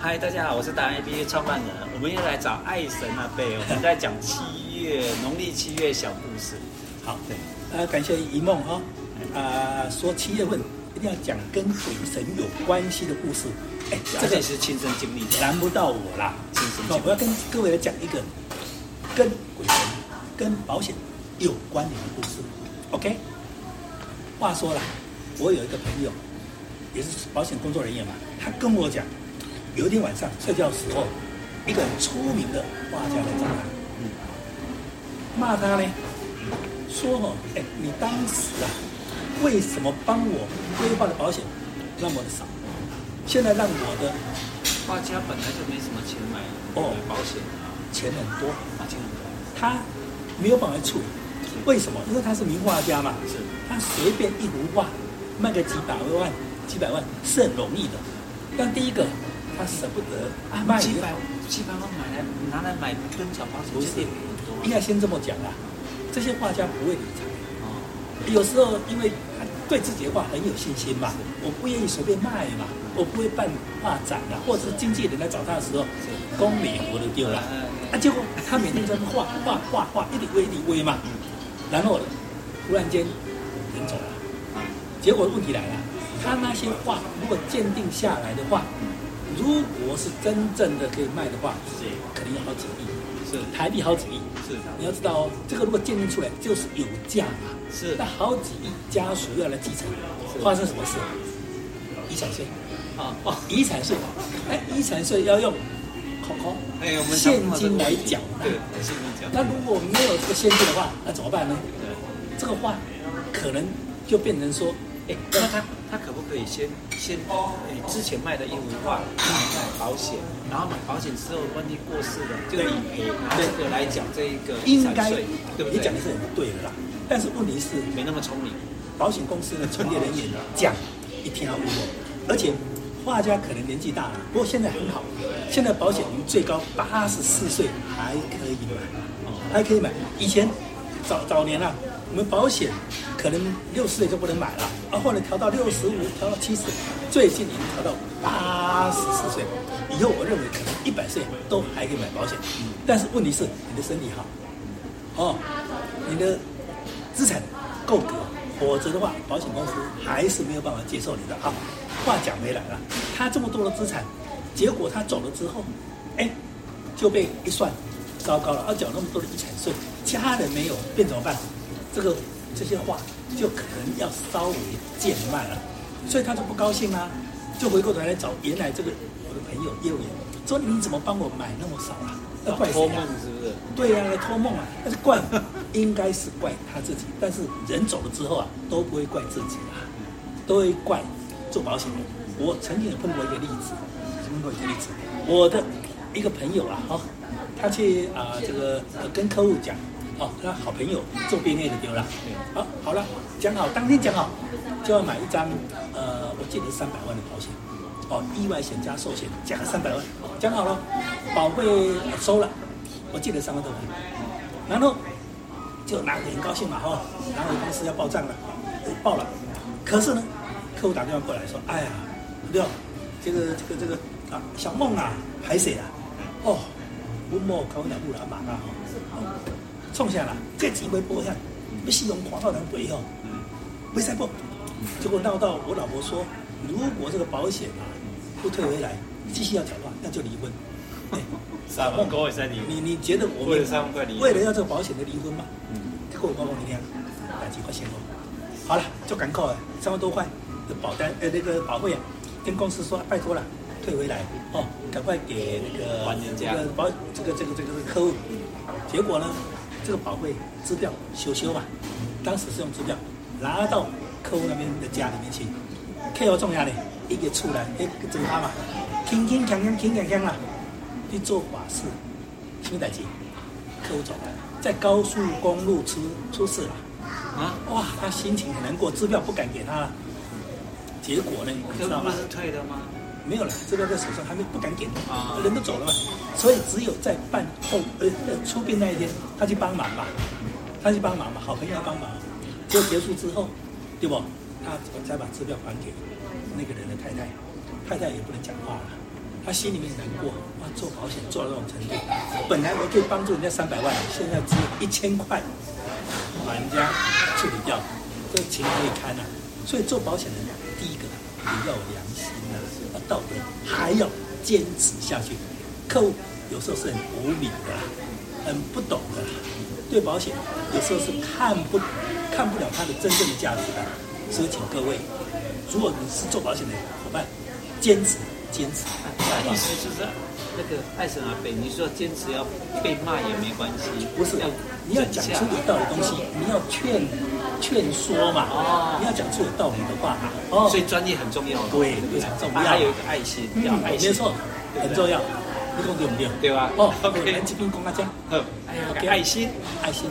嗨，大家好，我是达人 APP 创办人，我们又来找爱神阿贝，我们在讲七月农历七月小故事。好，对，呃，感谢一梦哈，啊、呃，说七月份一定要讲跟鬼神有关系的故事。哎，这个也是亲身经历的，难不到我啦。亲身经历，我要跟各位来讲一个跟鬼神、跟保险有关联的故事。OK，话说了，我有一个朋友，也是保险工作人员嘛，他跟我讲。有一天晚上睡觉的时候，一个很出名的画家来找他，嗯，骂他呢，说哦，哎，你当时啊，为什么帮我规划的保险那么的少？现在让我的画家本来就没什么钱买哦保险啊，钱很多，钱很多，他没有办法处理，为什么？因为他是名画家嘛，是，他随便一幅画卖个几百万、几百万是很容易的，但第一个。他舍不得啊，卖几百几百万买来拿来买跟小保险，不是应该先这么讲啊。这些画家不会理财哦，有时候因为他对自己的画很有信心嘛，我不愿意随便卖嘛，我不会办画展啊，或者是经纪人来找他的时候，功名我都丢了啊。结果他每天在那画 画画画，一滴微一滴微嘛，然后突然间人走了，结果问题来了，他那些画如果鉴定下来的话。如果是真正的可以卖的话，是肯定要好几亿，是台币好几亿，是。你要知道哦，这个如果鉴定出来就是有价嘛，是。那好几亿家属要来继承，发生什么事？遗产税啊，哦，遗产税，哎，遗产税要用，哎，我们现金来缴，对，现金缴。那如果没有这个现金的话，那怎么办呢？对，这个话可能就变成说。哎，那他他可不可以先先诶之前卖的一幅画买保险，然后买保险之后万一过世了就理赔，拿这个来讲这一个遗产税，对不对？你讲的是很对的啦，但是问题是没那么聪明，保险公司的从业人员讲一听好不过，而且画家可能年纪大了，不过现在很好，现在保险年最高八十四岁还可以买，还可以买，以前早早年啊。我们保险可能六十岁就不能买了，然后来调到六十五，调到七十，最近已经调到八十四岁。以后我认为可能一百岁都还可以买保险。但是问题是你的身体好，哦，你的资产够格，否则的话，保险公司还是没有办法接受你的。啊，话讲回来了，他这么多的资产，结果他走了之后，哎，就被一算，糟糕了，要缴那么多的遗产税，家人没有，变怎么办？这个这些话就可能要稍微贱卖了，所以他就不高兴啊，就回过头来找原来这个我的朋友业务员，说你怎么帮我买那么少啊？要怪谁啊？是不是？对呀、啊，来托梦啊！那是怪应该是怪他自己，但是人走了之后啊，都不会怪自己啊，都会怪做保险的。我曾经有碰过一个例子，碰过一个例子，我的一个朋友啊，哦，他去啊、呃、这个跟客户讲。哦，他好朋友做便利的丢了。好，好了，讲好，当天讲好，就要买一张，呃，我记得三百万的保险，哦，意外险加寿险加三百万，讲好了，保费收了，我记得三万多块，然后就拿很高兴嘛，哈，然后公司要报账了，报了，可是呢，客户打电话过来说，哎呀，不对，这个这个这个啊，小梦啊，海水啊？哦，我莫考两步了，马上哈。冲下了，这几回波下，被系统狂到两腿哦，没赛过，结果闹到我老婆说，如果这个保险啊不退回来，继续要缴的话，那就离婚。三万块在离婚，你你觉得我们为了三万块为了要这个保险的离婚吗？嗯，结果我告诉你听，两几块钱哦。好了，就赶快三万多块的保单呃那个保费啊，跟公司说拜托了，退回来哦，赶快给那个这个保这个这个这个这个客户。结果呢？这个保费支票修修嘛，当时是用支票拿到客户那边的家里面去，客户重要的，一个出来，哎，整他嘛，轻轻锵锵轻锵锵了，去做法事，什么代志？客户走了，在高速公路出出事了，啊，哇，他心情很难过，支票不敢给他了，结果呢，你知道吗？是退的吗？没有了，资料在手上，还没不敢给，人都走了嘛，所以只有在办后呃出殡那一天，他去帮忙嘛，他去帮忙嘛，好朋友帮忙，就结束之后，对不？他才把支票还给那个人的太太，太太也不能讲话了，他心里面难过，哇，做保险做到这种程度，本来我可以帮助人家三百万，现在只有一千块，把人家处理掉，这情何以堪啊！所以做保险的人，第一个你要良心啊，道德，还要坚持下去。客户有时候是很无理的，很不懂的，对保险有时候是看不看不了它的真正的价值的。所以请各位，如果你是做保险的伙伴，坚持坚持。意思就是那个艾森阿伯，你说坚持要被骂也没关系，不是你要讲出有道理的东西，你要劝。劝说嘛，哦，你要讲出有道理的话嘛，哦，所以专业很重要，对，非常重要，还有一个爱心，要爱心，没错，很重要，你讲对不对？对吧？哦，OK，来这边讲啊讲，好，爱心，爱心。